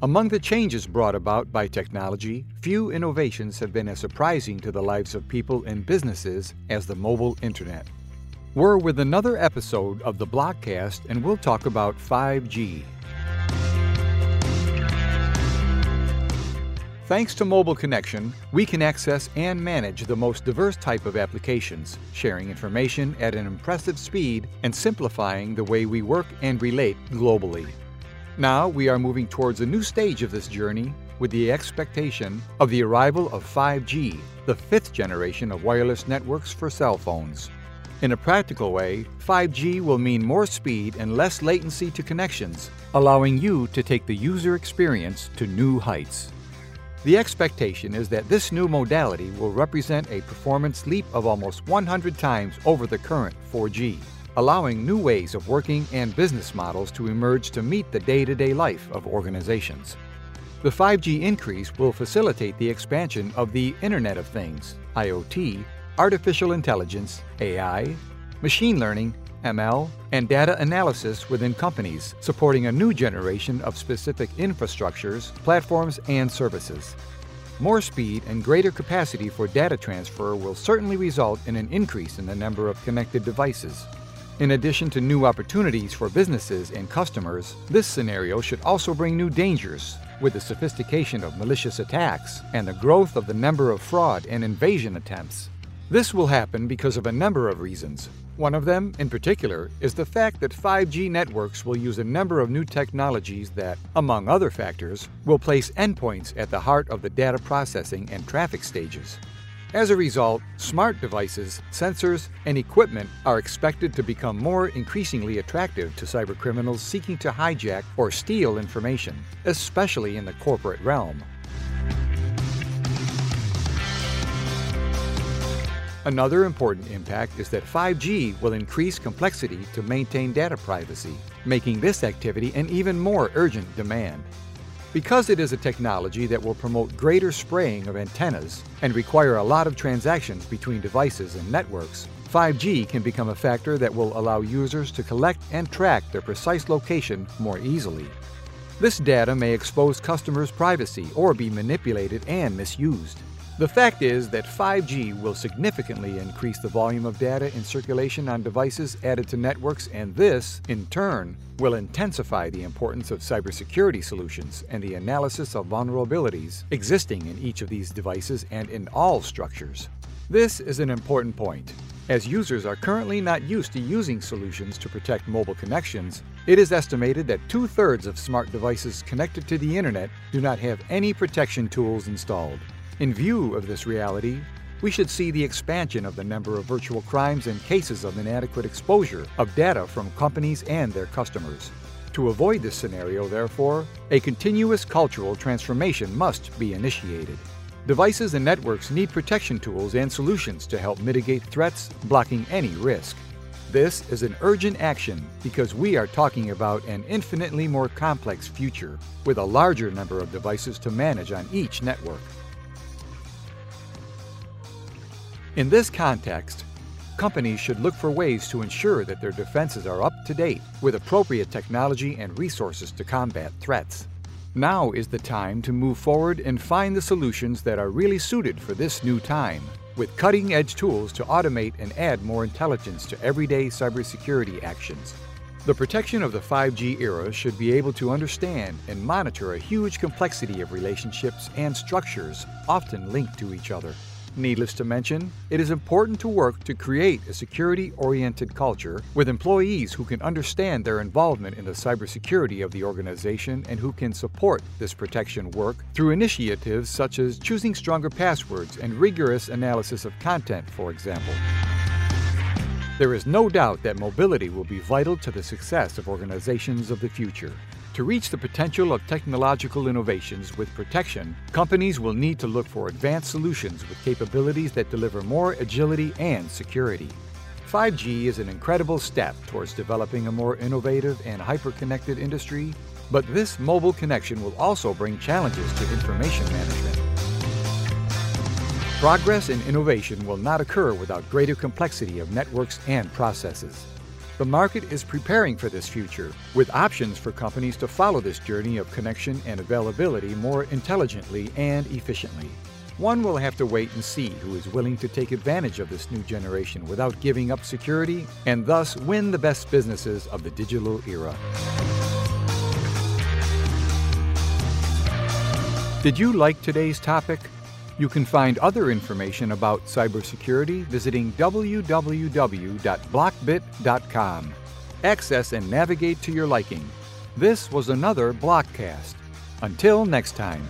Among the changes brought about by technology, few innovations have been as surprising to the lives of people and businesses as the mobile internet. We're with another episode of the Blockcast, and we'll talk about 5G. Thanks to mobile connection, we can access and manage the most diverse type of applications, sharing information at an impressive speed and simplifying the way we work and relate globally. Now we are moving towards a new stage of this journey with the expectation of the arrival of 5G, the fifth generation of wireless networks for cell phones. In a practical way, 5G will mean more speed and less latency to connections, allowing you to take the user experience to new heights. The expectation is that this new modality will represent a performance leap of almost 100 times over the current 4G allowing new ways of working and business models to emerge to meet the day to day life of organizations. The 5G increase will facilitate the expansion of the Internet of Things, IoT, artificial intelligence, AI, machine learning, ML, and data analysis within companies, supporting a new generation of specific infrastructures, platforms, and services. More speed and greater capacity for data transfer will certainly result in an increase in the number of connected devices, in addition to new opportunities for businesses and customers, this scenario should also bring new dangers with the sophistication of malicious attacks and the growth of the number of fraud and invasion attempts. This will happen because of a number of reasons. One of them, in particular, is the fact that 5G networks will use a number of new technologies that, among other factors, will place endpoints at the heart of the data processing and traffic stages. As a result, smart devices, sensors, and equipment are expected to become more increasingly attractive to cybercriminals seeking to hijack or steal information, especially in the corporate realm. Another important impact is that 5G will increase complexity to maintain data privacy, making this activity an even more urgent demand. Because it is a technology that will promote greater spraying of antennas and require a lot of transactions between devices and networks, 5G can become a factor that will allow users to collect and track their precise location more easily. This data may expose customers' privacy or be manipulated and misused. The fact is that 5G will significantly increase the volume of data in circulation on devices added to networks, and this, in turn, will intensify the importance of cybersecurity solutions and the analysis of vulnerabilities existing in each of these devices and in all structures. This is an important point. As users are currently not used to using solutions to protect mobile connections, it is estimated that two thirds of smart devices connected to the internet do not have any protection tools installed. In view of this reality, we should see the expansion of the number of virtual crimes and cases of inadequate exposure of data from companies and their customers. To avoid this scenario, therefore, a continuous cultural transformation must be initiated. Devices and networks need protection tools and solutions to help mitigate threats, blocking any risk. This is an urgent action because we are talking about an infinitely more complex future with a larger number of devices to manage on each network. In this context, companies should look for ways to ensure that their defenses are up to date with appropriate technology and resources to combat threats. Now is the time to move forward and find the solutions that are really suited for this new time, with cutting edge tools to automate and add more intelligence to everyday cybersecurity actions. The protection of the 5G era should be able to understand and monitor a huge complexity of relationships and structures often linked to each other. Needless to mention, it is important to work to create a security oriented culture with employees who can understand their involvement in the cybersecurity of the organization and who can support this protection work through initiatives such as choosing stronger passwords and rigorous analysis of content, for example. There is no doubt that mobility will be vital to the success of organizations of the future. To reach the potential of technological innovations with protection, companies will need to look for advanced solutions with capabilities that deliver more agility and security. 5G is an incredible step towards developing a more innovative and hyper-connected industry, but this mobile connection will also bring challenges to information management. Progress and innovation will not occur without greater complexity of networks and processes. The market is preparing for this future, with options for companies to follow this journey of connection and availability more intelligently and efficiently. One will have to wait and see who is willing to take advantage of this new generation without giving up security and thus win the best businesses of the digital era. Did you like today's topic? You can find other information about cybersecurity visiting www.blockbit.com. Access and navigate to your liking. This was another Blockcast. Until next time.